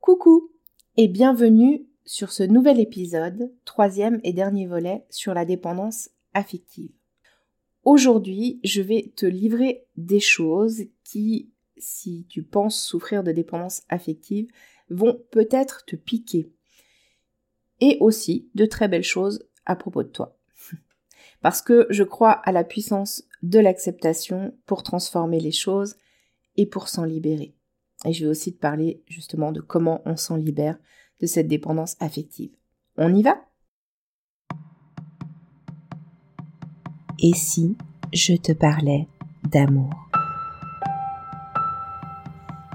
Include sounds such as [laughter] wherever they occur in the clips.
Coucou et bienvenue sur ce nouvel épisode, troisième et dernier volet sur la dépendance affective. Aujourd'hui, je vais te livrer des choses qui, si tu penses souffrir de dépendance affective, vont peut-être te piquer. Et aussi de très belles choses à propos de toi. [laughs] Parce que je crois à la puissance de l'acceptation pour transformer les choses et pour s'en libérer. Et je vais aussi te parler justement de comment on s'en libère de cette dépendance affective. On y va? Et si je te parlais d'amour?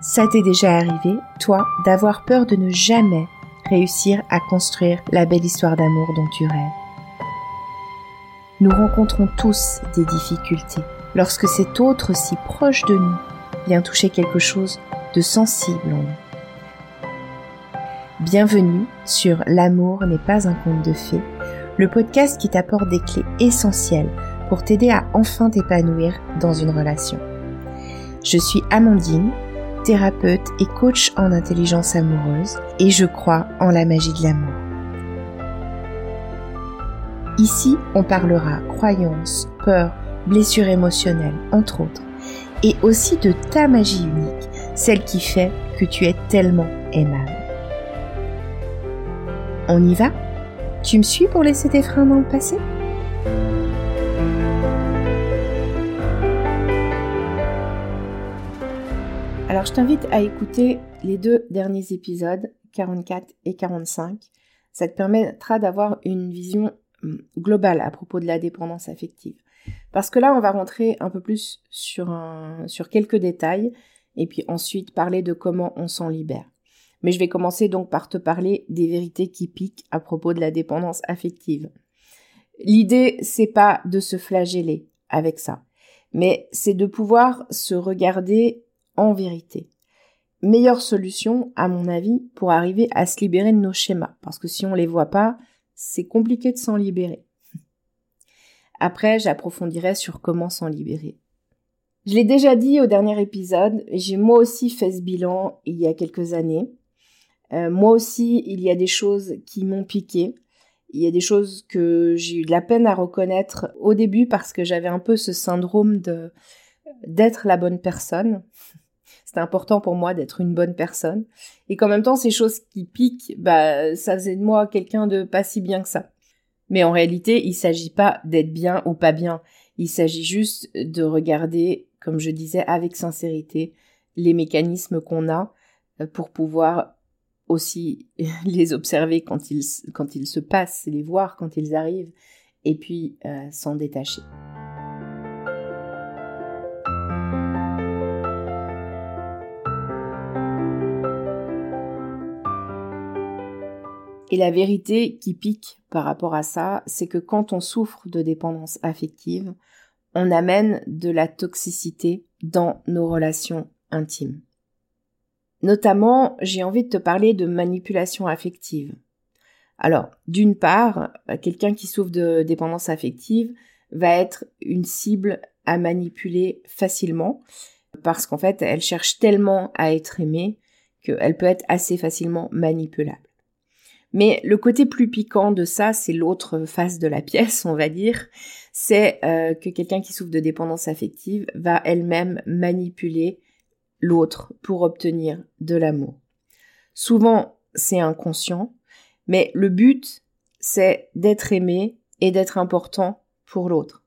Ça t'est déjà arrivé, toi, d'avoir peur de ne jamais réussir à construire la belle histoire d'amour dont tu rêves? Nous rencontrons tous des difficultés lorsque cet autre si proche de nous vient toucher quelque chose de sensible. Bienvenue sur L'amour n'est pas un conte de fées, le podcast qui t'apporte des clés essentielles pour t'aider à enfin t'épanouir dans une relation. Je suis Amandine, thérapeute et coach en intelligence amoureuse et je crois en la magie de l'amour. Ici, on parlera croyances, peurs, blessures émotionnelles, entre autres, et aussi de ta magie unique, celle qui fait que tu es tellement aimable. On y va? Tu me suis pour laisser tes freins dans le passé? Alors je t'invite à écouter les deux derniers épisodes, 44 et 45. Ça te permettra d'avoir une vision hum, globale à propos de la dépendance affective. Parce que là, on va rentrer un peu plus sur, quelques détails et puis ensuite parler de comment on s'en libère. Mais je vais commencer donc par te parler des vérités qui piquent à propos de la dépendance affective. L'idée, c'est pas de se flageller avec ça, mais c'est de pouvoir se regarder en vérité. Meilleure solution, à mon avis, pour arriver à se libérer de nos schémas, parce que si on les voit pas, c'est compliqué de s'en libérer. Après, j'approfondirai sur comment s'en libérer. Je l'ai déjà dit au dernier épisode, j'ai moi aussi fait ce bilan il y a quelques années. Euh, moi aussi, il y a des choses qui m'ont piqué. Il y a des choses que j'ai eu de la peine à reconnaître au début parce que j'avais un peu ce syndrome de d'être la bonne personne. C'était important pour moi d'être une bonne personne. Et qu'en même temps, ces choses qui piquent, bah, ça faisait de moi quelqu'un de pas si bien que ça. Mais en réalité, il s'agit pas d'être bien ou pas bien. Il s'agit juste de regarder, comme je disais, avec sincérité, les mécanismes qu'on a euh, pour pouvoir aussi [laughs] les observer quand ils, se passent, les voir quand ils arrivent, et puis euh, s'en détacher. Et la vérité qui pique par rapport à ça, c'est que quand on souffre de dépendance affective, on amène de la toxicité dans nos relations intimes. Notamment, j'ai envie de te parler de manipulation affective. Alors, d'une part, quelqu'un qui souffre de dépendance affective va être une cible à manipuler facilement parce qu'en fait, elle cherche tellement à être aimée qu'elle peut être assez facilement manipulable. Mais le côté plus piquant de ça, c'est l'autre face de la pièce, on va dire, c'est euh, que quelqu'un qui souffre de dépendance affective va elle-même manipuler l'autre pour obtenir de l'amour. Souvent, c'est inconscient, mais le but, c'est d'être aimé et d'être important pour l'autre.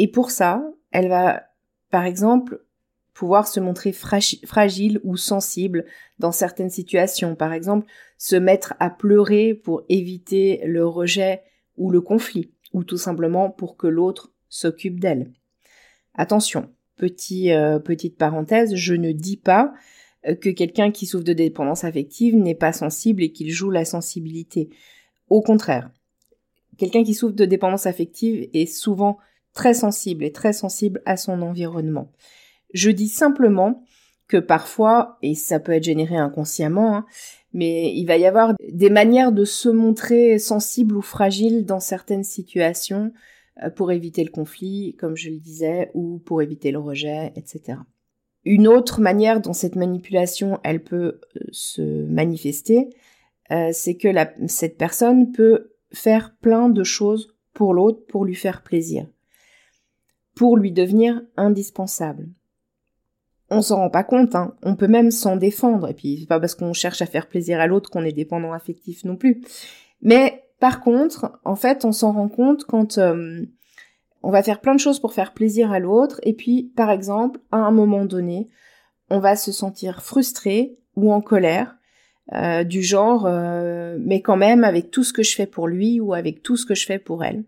Et pour ça, elle va, par exemple, pouvoir se montrer fragile ou sensible dans certaines situations. Par exemple, se mettre à pleurer pour éviter le rejet ou le conflit, ou tout simplement pour que l'autre s'occupe d'elle. Attention, euh, petite parenthèse, je ne dis pas euh, que quelqu'un qui souffre de dépendance affective n'est pas sensible et qu'il joue la sensibilité. Au contraire, quelqu'un qui souffre de dépendance affective est souvent très sensible et très sensible à son environnement. Je dis simplement que parfois, et ça peut être généré inconsciemment, hein, mais il va y avoir des manières de se montrer sensible ou fragile dans certaines situations euh, pour éviter le conflit, comme je le disais, ou pour éviter le rejet, etc. Une autre manière dont cette manipulation, elle peut euh, se manifester, euh, c'est que cette personne peut faire plein de choses pour l'autre pour lui faire plaisir, pour lui devenir indispensable. On s'en rend pas compte, hein. on peut même s'en défendre, et puis c'est pas parce qu'on cherche à faire plaisir à l'autre qu'on est dépendant affectif non plus. Mais par contre, en fait, on s'en rend compte quand euh, on va faire plein de choses pour faire plaisir à l'autre, et puis, par exemple, à un moment donné, on va se sentir frustré ou en colère, euh, du genre, euh, mais quand même avec tout ce que je fais pour lui ou avec tout ce que je fais pour elle.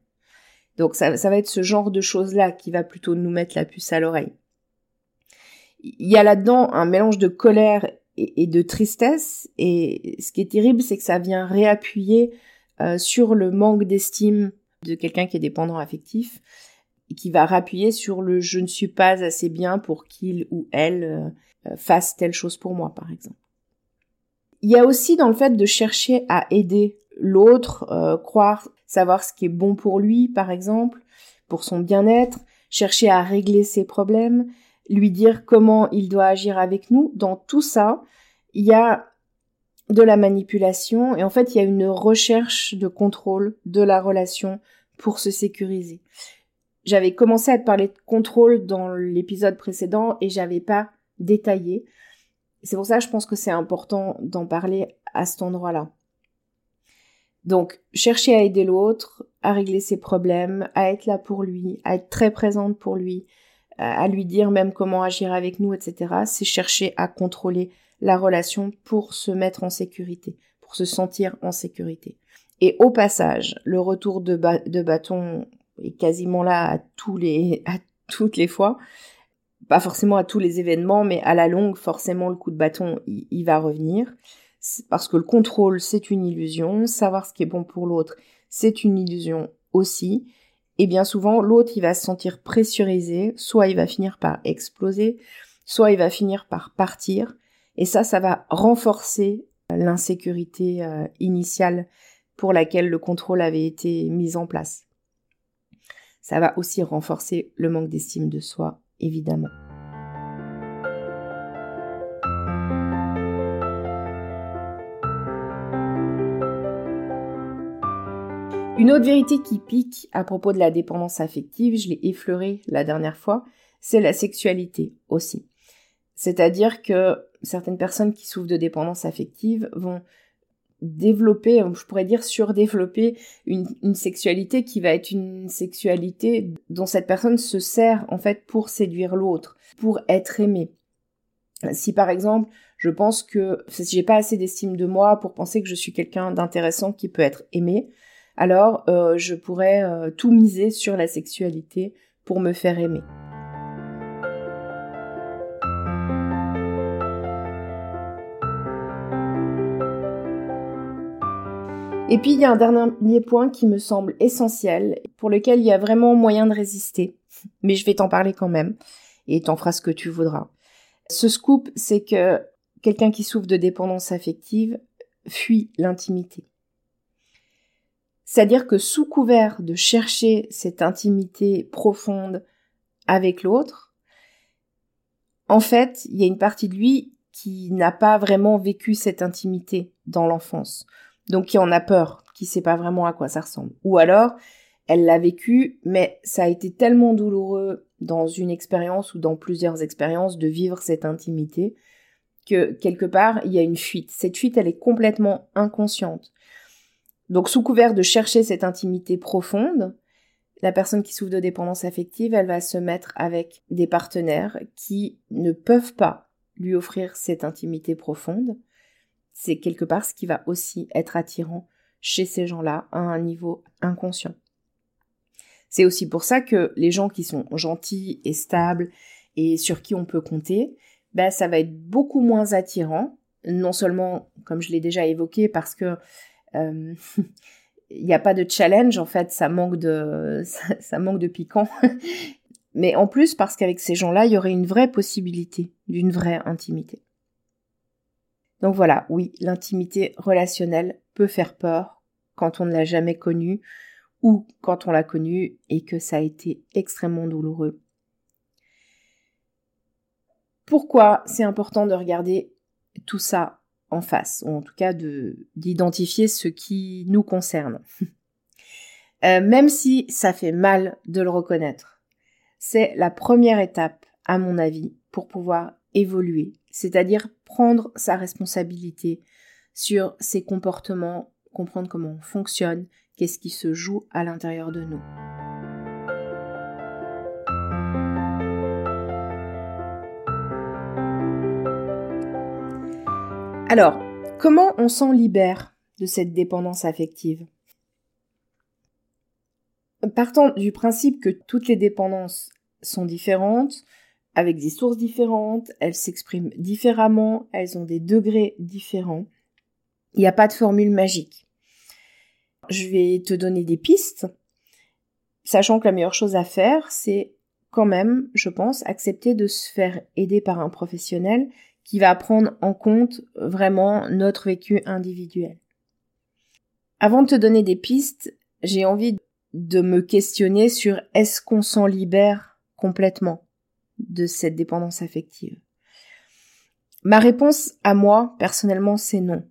Donc ça, ça va être ce genre de choses-là qui va plutôt nous mettre la puce à l'oreille. Il y a là-dedans un mélange de colère et, de tristesse, et ce qui est terrible, c'est que ça vient réappuyer euh, sur le manque d'estime de quelqu'un qui est dépendant affectif, et qui va rappuyer sur le je ne suis pas assez bien pour qu'il ou elle euh, fasse telle chose pour moi, par exemple. Il y a aussi dans le fait de chercher à aider l'autre, euh, croire savoir ce qui est bon pour lui, par exemple, pour son bien-être, chercher à régler ses problèmes, lui dire comment il doit agir avec nous. Dans tout ça, il y a de la manipulation et en fait, il y a une recherche de contrôle de la relation pour se sécuriser. J'avais commencé à te parler de contrôle dans l'épisode précédent et j'avais pas détaillé. C'est pour ça que je pense que c'est important d'en parler à cet endroit-là. Donc, chercher à aider l'autre, à régler ses problèmes, à être là pour lui, à être très présente pour lui, à lui dire même comment agir avec nous, etc. C'est chercher à contrôler la relation pour se mettre en sécurité, pour se sentir en sécurité. Et au passage, le retour de, de bâton est quasiment là à tous les, [laughs] à toutes les fois pas forcément à tous les événements, mais à la longue, forcément, le coup de bâton, il, va revenir. Parce que le contrôle, c'est une illusion. Savoir ce qui est bon pour l'autre, c'est une illusion aussi. Et bien souvent, l'autre, il va se sentir pressurisé. Soit il va finir par exploser, soit il va finir par partir. Et ça, ça va renforcer l'insécurité euh, initiale pour laquelle le contrôle avait été mis en place. Ça va aussi renforcer le manque d'estime de soi évidemment. Une autre vérité qui pique à propos de la dépendance affective, je l'ai effleuré la dernière fois, c'est la sexualité aussi. C'est-à-dire que certaines personnes qui souffrent de dépendance affective vont développer, je pourrais dire surdévelopper une, sexualité qui va être une sexualité dont cette personne se sert en fait pour séduire l'autre, pour être aimé. Si par exemple, je pense que si j'ai pas assez d'estime de moi pour penser que je suis quelqu'un d'intéressant qui peut être aimé, alors euh, je pourrais euh, tout miser sur la sexualité pour me faire aimer. Et puis il y a un dernier point qui me semble essentiel, pour lequel il y a vraiment moyen de résister, mais je vais t'en parler quand même, et t'en feras ce que tu voudras. Ce scoop, c'est que quelqu'un qui souffre de dépendance affective fuit l'intimité. C'est-à-dire que sous couvert de chercher cette intimité profonde avec l'autre, en fait, il y a une partie de lui qui n'a pas vraiment vécu cette intimité dans l'enfance donc qui en a peur, qui sait pas vraiment à quoi ça ressemble. Ou alors, elle l'a vécu, mais ça a été tellement douloureux dans une expérience ou dans plusieurs expériences de vivre cette intimité que quelque part, il y a une fuite. Cette fuite, elle est complètement inconsciente. Donc, sous couvert de chercher cette intimité profonde, la personne qui souffre de dépendance affective, elle va se mettre avec des partenaires qui ne peuvent pas lui offrir cette intimité profonde c'est quelque part ce qui va aussi être attirant chez ces gens-là à un niveau inconscient. C'est aussi pour ça que les gens qui sont gentils et stables et sur qui on peut compter, ben ça va être beaucoup moins attirant, non seulement comme je l'ai déjà évoqué parce que [laughs] il n'y a pas de challenge en fait, ça manque de [laughs] ça manque de piquant. [laughs] Mais en plus parce qu'avec ces gens-là, il y aurait une vraie possibilité d'une vraie intimité. Donc voilà, oui, l'intimité relationnelle peut faire peur quand on ne l'a jamais connue ou quand on l'a connue et que ça a été extrêmement douloureux. Pourquoi c'est important de regarder tout ça en face, ou en tout cas de d'identifier ce qui nous concerne. [laughs] Euh, même si ça fait mal de le reconnaître, c'est la première étape, à mon avis, pour pouvoir évoluer, c'est-à-dire prendre sa responsabilité sur ses comportements, comprendre comment on fonctionne, qu'est-ce qui se joue à l'intérieur de nous. Alors, comment on s'en libère de cette dépendance affective? Partant du principe que toutes les dépendances sont différentes, avec des sources différentes, elles s'expriment différemment, elles ont des degrés différents, il n'y a pas de formule magique. Je vais te donner des pistes, sachant que la meilleure chose à faire, c'est quand même, je pense, accepter de se faire aider par un professionnel qui va prendre en compte vraiment notre vécu individuel. Avant de te donner des pistes, j'ai envie de me questionner sur est-ce qu'on s'en libère complètement de cette dépendance affective? Ma réponse à moi, personnellement, c'est non.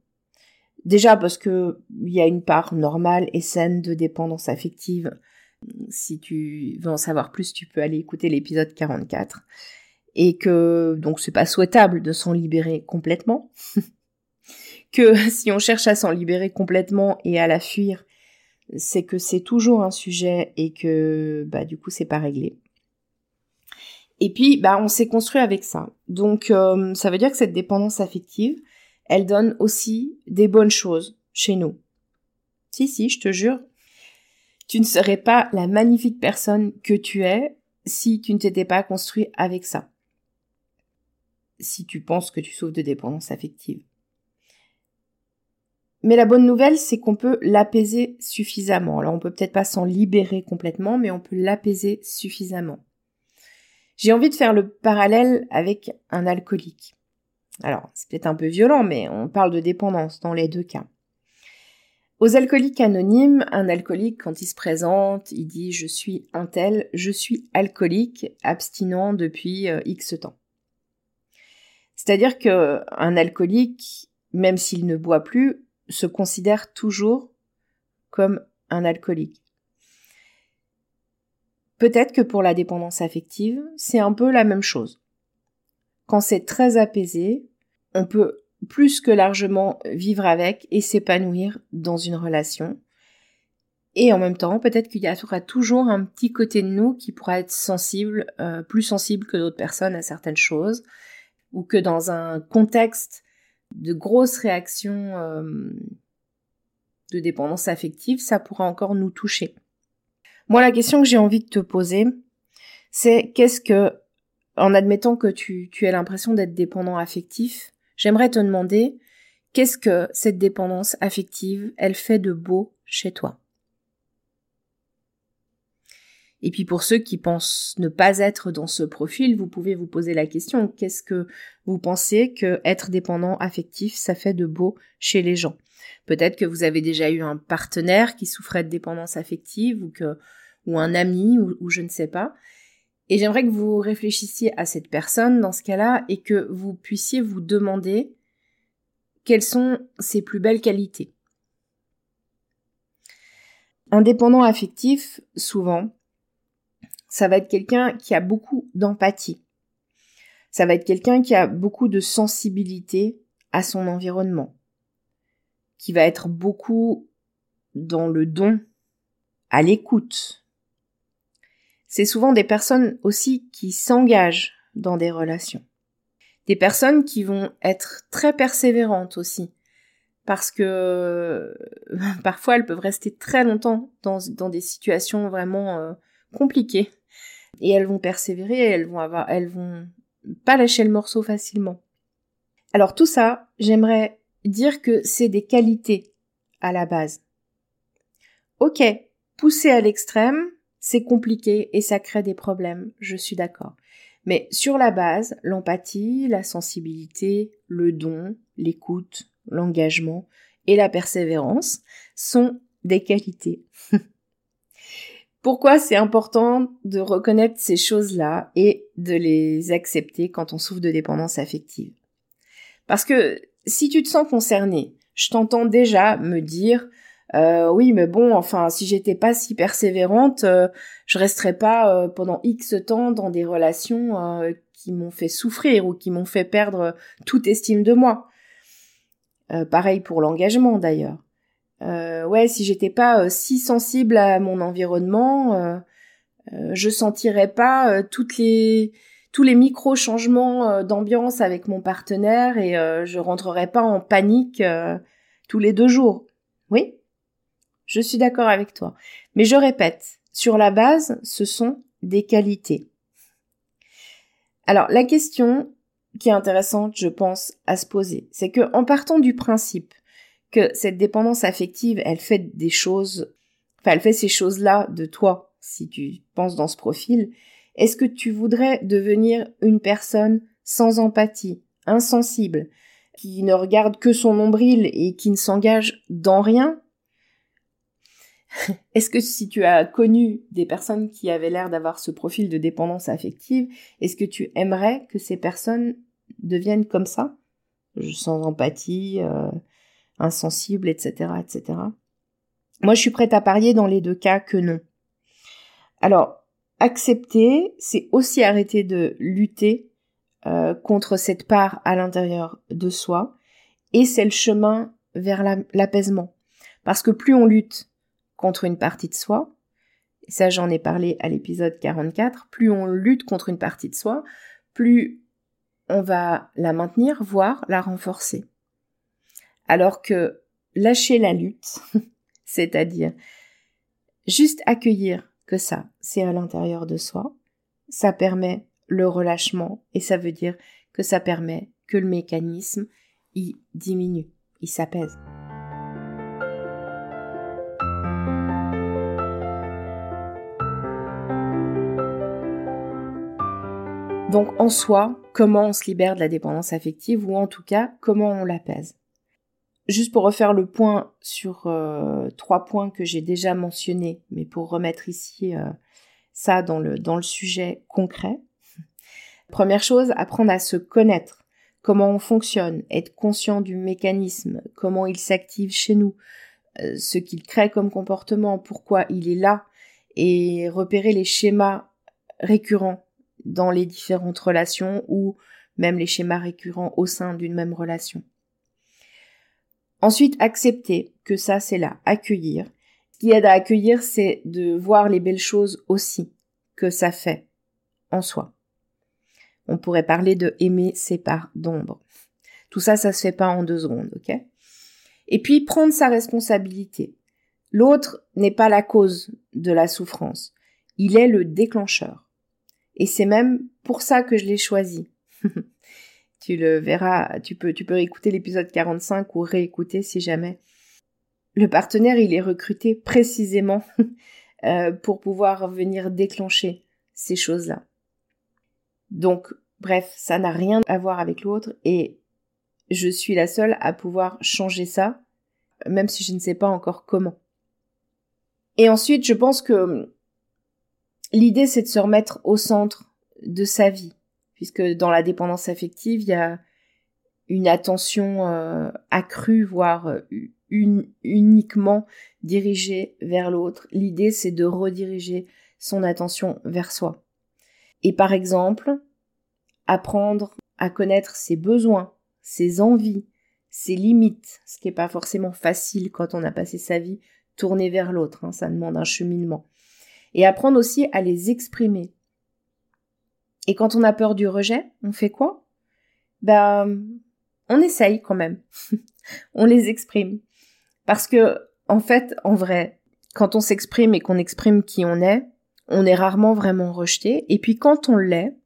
Déjà parce que il y a une part normale et saine de dépendance affective. Si tu veux en savoir plus, tu peux aller écouter l'épisode 44 et que donc c'est pas souhaitable de s'en libérer complètement. [laughs] que si on cherche à s'en libérer complètement et à la fuir, c'est que c'est toujours un sujet et que bah du coup c'est pas réglé. Et puis bah on s'est construit avec ça. Donc euh, ça veut dire que cette dépendance affective, elle donne aussi des bonnes choses chez nous. Si si, je te jure, tu ne serais pas la magnifique personne que tu es si tu ne t'étais pas construit avec ça si tu penses que tu souffres de dépendance affective. Mais la bonne nouvelle, c'est qu'on peut l'apaiser suffisamment. Alors on peut peut-être pas s'en libérer complètement, mais on peut l'apaiser suffisamment. J'ai envie de faire le parallèle avec un alcoolique. Alors, c'est peut-être un peu violent, mais on parle de dépendance dans les deux cas. Aux alcooliques anonymes, un alcoolique, quand il se présente, il dit je suis un tel, je suis alcoolique, abstinent depuis euh, X temps. C'est-à-dire que un alcoolique, même s'il ne boit plus, se considère toujours comme un alcoolique. Peut-être que pour la dépendance affective, c'est un peu la même chose. Quand c'est très apaisé, on peut plus que largement vivre avec et s'épanouir dans une relation. Et en même temps, peut-être qu'il y aura toujours un petit côté de nous qui pourra être sensible, euh, plus sensible que d'autres personnes à certaines choses, ou que dans un contexte de grosses réactions euh, de dépendance affective, ça pourra encore nous toucher. Moi, la question que j'ai envie de te poser, c'est qu'est-ce que, en admettant que tu, tu aies l'impression d'être dépendant affectif, j'aimerais te demander qu'est-ce que cette dépendance affective, elle fait de beau chez toi? Et puis pour ceux qui pensent ne pas être dans ce profil, vous pouvez vous poser la question qu'est-ce que vous pensez que être dépendant affectif ça fait de beau chez les gens? Peut-être que vous avez déjà eu un partenaire qui souffrait de dépendance affective ou que ou un ami ou, je ne sais pas. Et j'aimerais que vous réfléchissiez à cette personne dans ce cas-là et que vous puissiez vous demander quelles sont ses plus belles qualités. Un dépendant affectif, souvent, ça va être quelqu'un qui a beaucoup d'empathie. Ça va être quelqu'un qui a beaucoup de sensibilité à son environnement, qui va être beaucoup dans le don, à l'écoute. C'est souvent des personnes aussi qui s'engagent dans des relations. Des personnes qui vont être très persévérantes aussi, parce que [laughs] parfois elles peuvent rester très longtemps dans, des situations vraiment euh, compliquées et elles vont persévérer, elles vont vont pas lâcher le morceau facilement. Alors tout ça, j'aimerais dire que c'est des qualités à la base. Ok, pousser à l'extrême, c'est compliqué et ça crée des problèmes, je suis d'accord. Mais sur la base, l'empathie, la sensibilité, le don, l'écoute, l'engagement et la persévérance sont des qualités. [laughs] Pourquoi c'est important de reconnaître ces choses-là et de les accepter quand on souffre de dépendance affective Parce que si tu te sens concerné, je t'entends déjà me dire euh, oui, mais bon, enfin, si j'étais pas si persévérante, euh, je resterais pas euh, pendant X temps dans des relations qui m'ont fait souffrir ou qui m'ont fait perdre toute estime de moi. pareil pour l'engagement d'ailleurs. Ouais, si j'étais pas si sensible à mon environnement, je sentirais pas toutes les tous les micro changements d'ambiance avec mon partenaire et je rentrerais pas en panique tous les deux jours. Oui, je suis d'accord avec toi. Mais je répète, sur la base, ce sont des qualités. Alors, la question qui est intéressante, je pense, à se poser, c'est que, en partant du principe que cette dépendance affective, elle fait des choses, enfin, elle fait ces choses-là de toi, si tu penses dans ce profil, est-ce que tu voudrais devenir une personne sans empathie, insensible, qui ne regarde que son nombril et qui ne s'engage dans rien? [laughs] Est-ce que si tu as connu des personnes qui avaient l'air d'avoir ce profil de dépendance affective, est-ce que tu aimerais que ces personnes deviennent comme ça? Sans empathie, euh, insensible, etc., etc. Moi, je suis prête à parier dans les deux cas que non. Alors, accepter, c'est aussi arrêter de lutter euh, contre cette part à l'intérieur de soi, et c'est le chemin vers l'apaisement. Parce que plus on lutte contre une partie de soi, et ça j'en ai parlé à l'épisode 44, plus on lutte contre une partie de soi, plus on va la maintenir, voire la renforcer. Alors que lâcher la lutte, [laughs] c'est-à-dire juste accueillir que ça, c'est à l'intérieur de soi, ça permet le relâchement et ça veut dire que ça permet que le mécanisme y diminue, il s'apaise. Donc en soi, comment on se libère de la dépendance affective ou en tout cas comment on l'apaise? Juste pour refaire le point sur euh, trois points que j'ai déjà mentionnés, mais pour remettre ici euh, ça dans le, sujet concret. [laughs] Première chose, apprendre à se connaître, comment on fonctionne, être conscient du mécanisme, comment il s'active chez nous, euh, ce qu'il crée comme comportement, pourquoi il est là, et repérer les schémas récurrents dans les différentes relations ou même les schémas récurrents au sein d'une même relation. Ensuite, accepter que ça, c'est là, accueillir. Ce qui aide à accueillir, c'est de voir les belles choses aussi que ça fait en soi. On pourrait parler de aimer ses parts d'ombre. Tout ça, ça se fait pas en deux secondes, ok? Et puis, prendre sa responsabilité. L'autre n'est pas la cause de la souffrance. Il est le déclencheur. Et c'est même pour ça que je l'ai choisi. Tu le verras, tu peux, tu peux écouter l'épisode 45 ou réécouter si jamais. Le partenaire, il est recruté précisément [laughs] euh, pour pouvoir venir déclencher ces choses-là. Donc, bref, ça n'a rien à voir avec l'autre et je suis la seule à pouvoir changer ça, même si je ne sais pas encore comment. Et ensuite, je pense que l'idée c'est de se remettre au centre de sa vie, puisque dans la dépendance affective, il y a une attention euh, accrue, voire euh, uniquement dirigée vers l'autre. L'idée c'est de rediriger son attention vers soi. Et par exemple, apprendre à connaître ses besoins, ses envies, ses limites, ce qui n'est pas forcément facile quand on a passé sa vie tournée vers l'autre, hein, ça demande un cheminement et apprendre aussi à les exprimer. Et quand on a peur du rejet, on fait quoi? Ben, on essaye quand même. [laughs] on les exprime. Parce que, en fait, en vrai, quand on s'exprime et qu'on exprime qui on est, on est rarement vraiment rejeté. Et puis quand on l'est,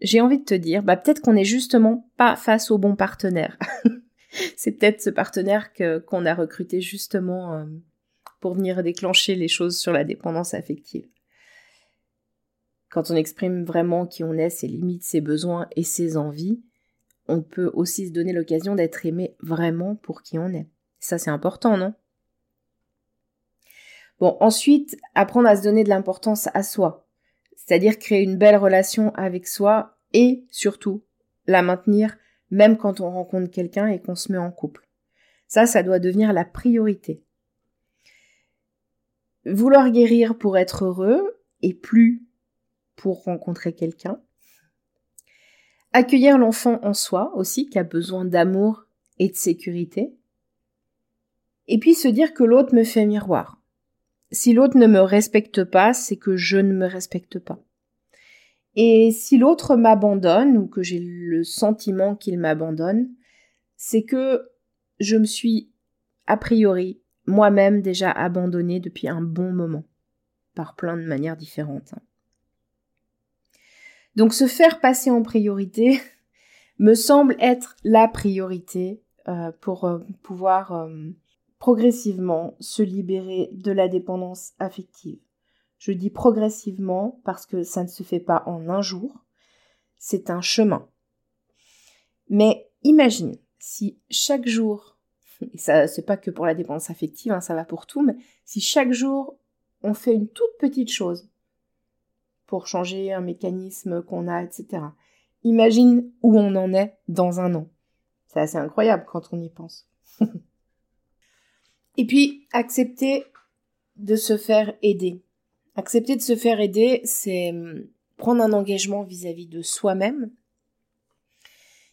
j'ai envie de te dire, bah peut-être qu'on n'est justement pas face au bon partenaire. [laughs] C'est peut-être ce partenaire que qu'on a recruté justement euh, pour venir déclencher les choses sur la dépendance affective. Quand on exprime vraiment qui on est, ses limites, ses besoins et ses envies, on peut aussi se donner l'occasion d'être aimé vraiment pour qui on est. Ça, c'est important, non? Bon, ensuite, apprendre à se donner de l'importance à soi, c'est-à-dire créer une belle relation avec soi et surtout la maintenir même quand on rencontre quelqu'un et qu'on se met en couple. Ça, ça doit devenir la priorité. Vouloir guérir pour être heureux et plus pour rencontrer quelqu'un. Accueillir l'enfant en soi aussi qui a besoin d'amour et de sécurité. Et puis se dire que l'autre me fait miroir. Si l'autre ne me respecte pas, c'est que je ne me respecte pas. Et si l'autre m'abandonne ou que j'ai le sentiment qu'il m'abandonne, c'est que je me suis a priori moi-même déjà abandonnée depuis un bon moment, par plein de manières différentes. Donc se faire passer en priorité [laughs] me semble être la priorité euh, pour euh, pouvoir euh, progressivement se libérer de la dépendance affective. Je dis progressivement parce que ça ne se fait pas en un jour, c'est un chemin. Mais imagine si chaque jour, et ça c'est pas que pour la dépendance affective, hein, ça va pour tout, mais si chaque jour on fait une toute petite chose pour changer un mécanisme qu'on a, etc. Imagine où on en est dans un an. C'est assez incroyable quand on y pense. [laughs] Et puis, accepter de se faire aider. Accepter de se faire aider, c'est hum, prendre un engagement vis-à-vis de soi-même.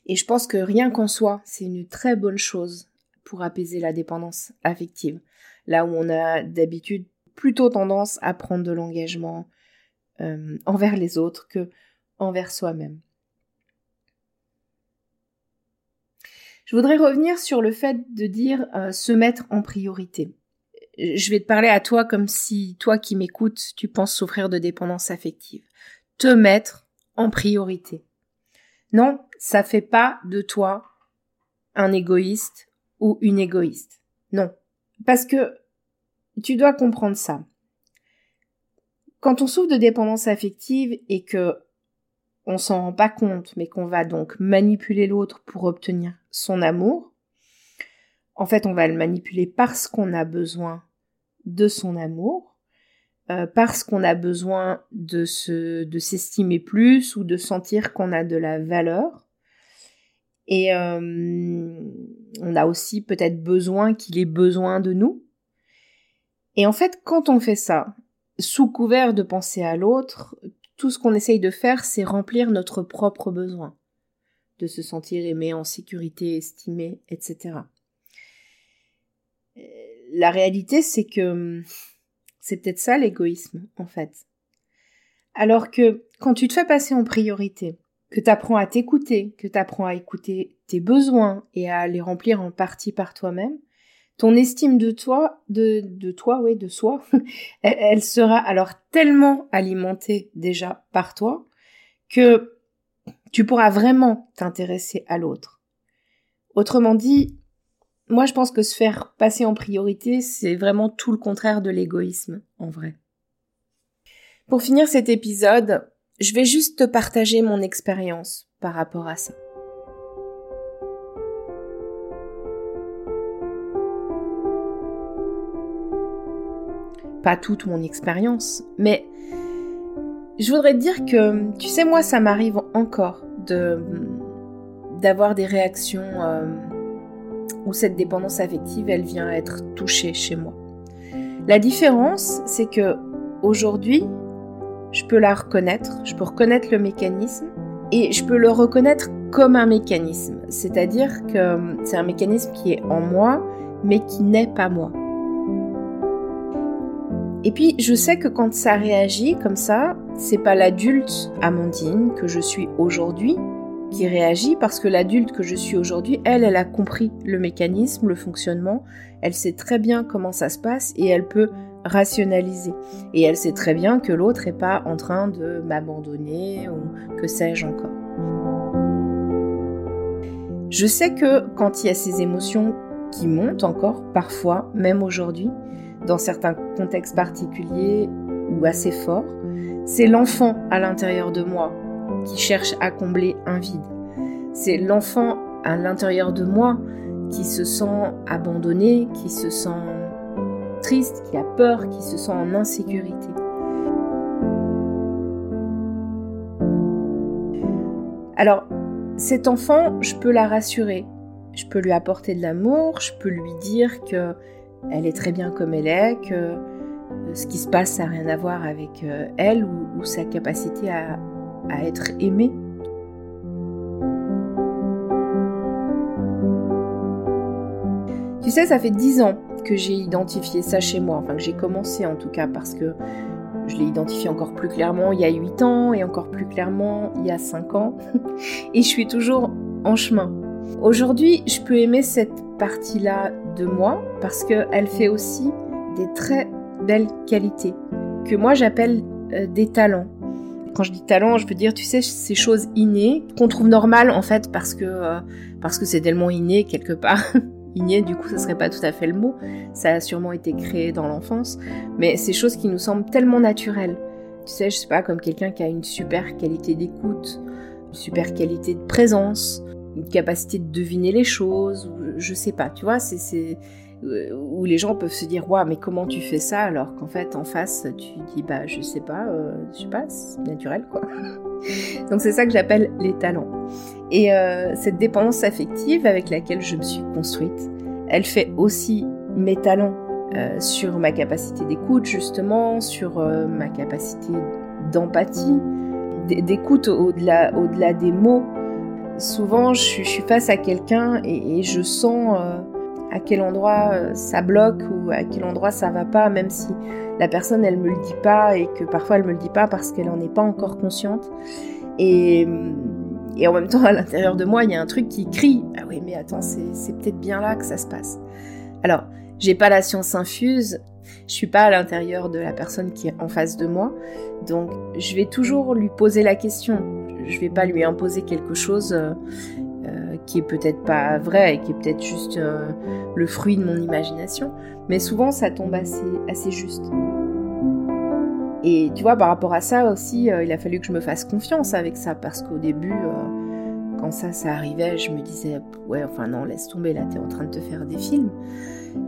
Et je pense que rien qu'en soi, c'est une très bonne chose pour apaiser la dépendance affective. Là où on a d'habitude plutôt tendance à prendre de l'engagement, euh, envers les autres que envers soi-même. Je voudrais revenir sur le fait de dire euh, se mettre en priorité. Je vais te parler à toi comme si toi qui m'écoutes, tu penses souffrir de dépendance affective. Te mettre en priorité. Non, ça fait pas de toi un égoïste ou une égoïste. Non. Parce que tu dois comprendre ça. Quand on souffre de dépendance affective et que on s'en rend pas compte, mais qu'on va donc manipuler l'autre pour obtenir son amour, en fait, on va le manipuler parce qu'on a besoin de son amour, euh, parce qu'on a besoin de se, de s'estimer plus ou de sentir qu'on a de la valeur. Et euh, on a aussi peut-être besoin qu'il ait besoin de nous. Et en fait, quand on fait ça, sous couvert de penser à l'autre, tout ce qu'on essaye de faire, c'est remplir notre propre besoin, de se sentir aimé, en sécurité, estimé, etc. Euh, la réalité, c'est que c'est peut-être ça l'égoïsme, en fait. Alors que quand tu te fais passer en priorité, que tu apprends à t'écouter, que tu apprends à écouter tes besoins et à les remplir en partie par toi-même, ton estime de toi, de, toi, oui, de soi, [laughs] elle, sera alors tellement alimentée déjà par toi que tu pourras vraiment t'intéresser à l'autre. Autrement dit, moi je pense que se faire passer en priorité, c'est vraiment tout le contraire de l'égoïsme, en vrai. Pour finir cet épisode, je vais juste te partager mon expérience par rapport à ça. Toute mon expérience, mais je voudrais te dire que, tu sais, moi, ça m'arrive encore de d'avoir des réactions euh, où cette dépendance affective, elle vient être touchée chez moi. La différence, c'est que aujourd'hui, je peux la reconnaître, je peux reconnaître le mécanisme et je peux le reconnaître comme un mécanisme, c'est-à-dire que c'est un mécanisme qui est en moi, mais qui n'est pas moi. Et puis, je sais que quand ça réagit comme ça, c'est pas l'adulte Amandine que je suis aujourd'hui qui réagit parce que l'adulte que je suis aujourd'hui, elle, elle a compris le mécanisme, le fonctionnement, elle sait très bien comment ça se passe et elle peut rationaliser. Et elle sait très bien que l'autre est pas en train de m'abandonner ou que sais-je encore. Je sais que quand il y a ces émotions qui montent encore, parfois, même aujourd'hui, dans certains contextes particuliers ou assez forts, c'est l'enfant à l'intérieur de moi qui cherche à combler un vide. C'est l'enfant à l'intérieur de moi qui se sent abandonné, qui se sent triste, qui a peur, qui se sent en insécurité. Alors, cet enfant, je peux la rassurer. Je peux lui apporter de l'amour, je peux lui dire que elle est très bien comme elle est, que euh, ce qui se passe n'a rien à voir avec euh, elle ou, sa capacité à, être aimée. Tu sais, ça fait dix ans que j'ai identifié ça chez moi, enfin que j'ai commencé en tout cas, parce que je l'ai identifié encore plus clairement il y a 8 ans et encore plus clairement il y a 5 ans. [laughs] et je suis toujours en chemin. Aujourd'hui, je peux aimer cette partie-là de moi parce qu'elle fait aussi des très belles qualités que moi j'appelle euh, des talents. Quand je dis talent, je veux dire, tu sais, ces choses innées qu'on trouve normales en fait parce que euh, parce que c'est tellement inné quelque part. [laughs] du coup, ce serait pas tout à fait le mot. Ça a sûrement été créé dans l'enfance, mais ces choses qui nous semblent tellement naturelles. Tu sais, je sais pas, comme quelqu'un qui a une super qualité d'écoute, une super qualité de présence, une capacité de deviner les choses, je sais pas, tu vois, c'est euh, où les gens peuvent se dire waouh mais comment tu fais ça alors qu'en fait en face tu dis bah je sais pas euh, je sais pas c'est naturel quoi. [laughs] Donc c'est ça que j'appelle les talents. Et euh, cette dépendance affective avec laquelle je me suis construite elle fait aussi mes talents sur ma capacité d'écoute justement sur ma capacité d'empathie d'écoute au-delà des mots souvent je, suis face à quelqu'un et, je sens à quel endroit euh, ça bloque ou à quel endroit ça va pas, même si la personne elle me le dit pas et que parfois elle me le dit pas parce qu'elle en est pas encore consciente. Et, et en même temps, à l'intérieur de moi, il y a un truc qui crie Ah oui, mais attends, c'est peut-être bien là que ça se passe. Alors, j'ai pas la science infuse, je suis pas à l'intérieur de la personne qui est en face de moi, donc je vais toujours lui poser la question. Je vais pas lui imposer quelque chose euh, qui est peut-être pas vrai et qui est peut-être juste euh, le fruit de mon imagination, mais souvent ça tombe assez, juste. Et tu vois, par rapport à ça aussi, euh, il a fallu que je me fasse confiance avec ça, parce qu'au début, euh, quand ça, ça arrivait, je me disais, ouais, enfin non, laisse tomber, là, t'es en train de te faire des films.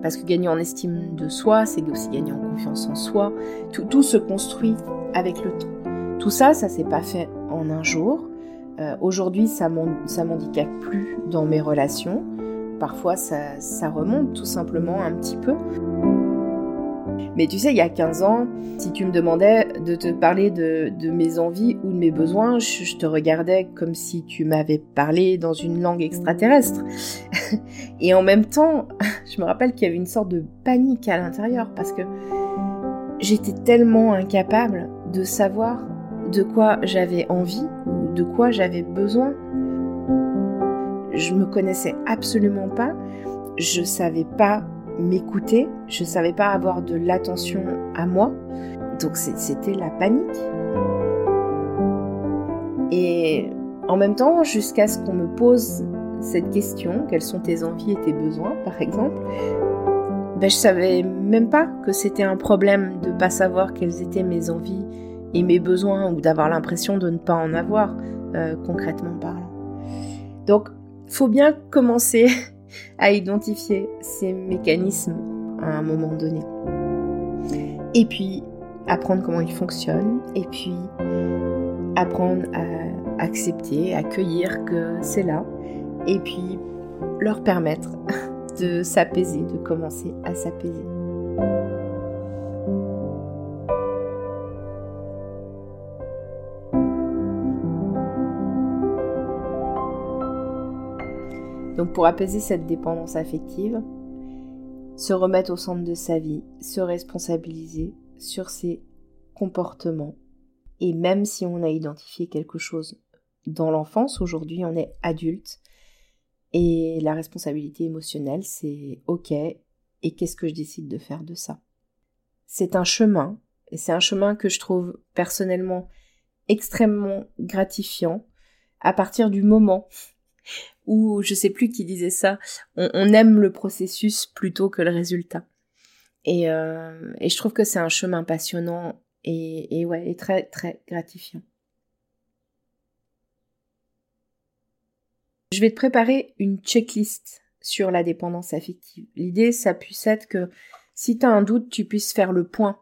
Parce que gagner en estime de soi, c'est aussi gagner en confiance en soi. Tout, tout se construit avec le temps. Tout ça, ça s'est pas fait en un jour. Euh, aujourd'hui, ça m'handicape plus dans mes relations. Parfois, ça, remonte tout simplement un petit peu. Mais tu sais, il y a 15 ans, si tu me demandais de te parler de, mes envies ou de mes besoins, je, te regardais comme si tu m'avais parlé dans une langue extraterrestre. [laughs] Et en même temps, [laughs] je me rappelle qu'il y avait une sorte de panique à l'intérieur parce que j'étais tellement incapable de savoir de quoi j'avais envie de quoi j'avais besoin. Je me connaissais absolument pas, je savais pas m'écouter, je savais pas avoir de l'attention à moi. Donc c'était la panique. Et en même temps, jusqu'à ce qu'on me pose cette question, quelles sont tes envies et tes besoins, par exemple, ben, je savais même pas que c'était un problème de pas savoir quelles étaient mes envies et mes besoins ou d'avoir l'impression de ne pas en avoir, euh, concrètement parlant. Donc, faut bien commencer [laughs] à identifier ces mécanismes à un moment donné. Et puis, apprendre comment ils fonctionnent, et puis apprendre à accepter, accueillir que c'est là, et puis leur permettre [laughs] de s'apaiser, de commencer à s'apaiser. Donc pour apaiser cette dépendance affective, se remettre au centre de sa vie, se responsabiliser sur ses comportements. Et même si on a identifié quelque chose dans l'enfance, aujourd'hui on est adulte. Et la responsabilité émotionnelle, c'est OK, et qu'est-ce que je décide de faire de ça? C'est un chemin, et c'est un chemin que je trouve personnellement extrêmement gratifiant à partir du moment ou je sais plus qui disait ça, on, aime le processus plutôt que le résultat. Et, euh, et je trouve que c'est un chemin passionnant et, et ouais, et très très gratifiant. Je vais te préparer une checklist sur la dépendance affective. L'idée, ça puisse être que si tu as un doute, tu puisses faire le point,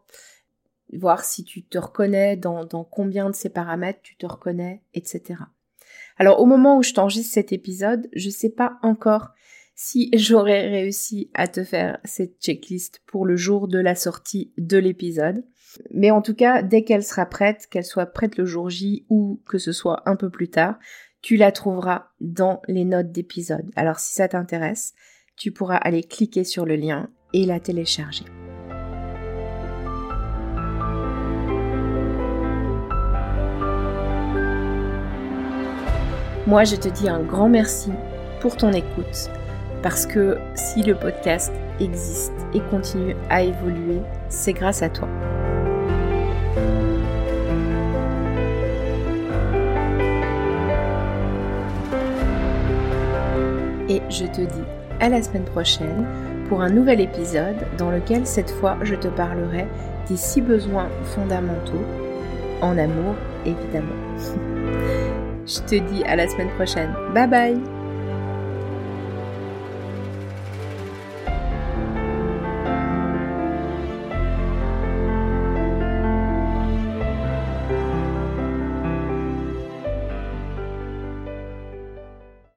voir si tu te reconnais dans, dans combien de ces paramètres tu te reconnais, etc. Alors au moment où je t'enregistre cet épisode, je sais pas encore si [laughs] j'aurais réussi à te faire cette checklist pour le jour de la sortie de l'épisode. Mais en tout cas, dès qu'elle sera prête, qu'elle soit prête le jour J ou que ce soit un peu plus tard, tu la trouveras dans les notes d'épisode. Alors si ça t'intéresse, tu pourras aller cliquer sur le lien et la télécharger. Moi, je te dis un grand merci pour ton écoute, parce que si le podcast existe et continue à évoluer, c'est grâce à toi. Et je te dis à la semaine prochaine pour un nouvel épisode dans lequel cette fois je te parlerai des six besoins fondamentaux, en amour évidemment. [laughs] je te dis à la semaine prochaine. Bye bye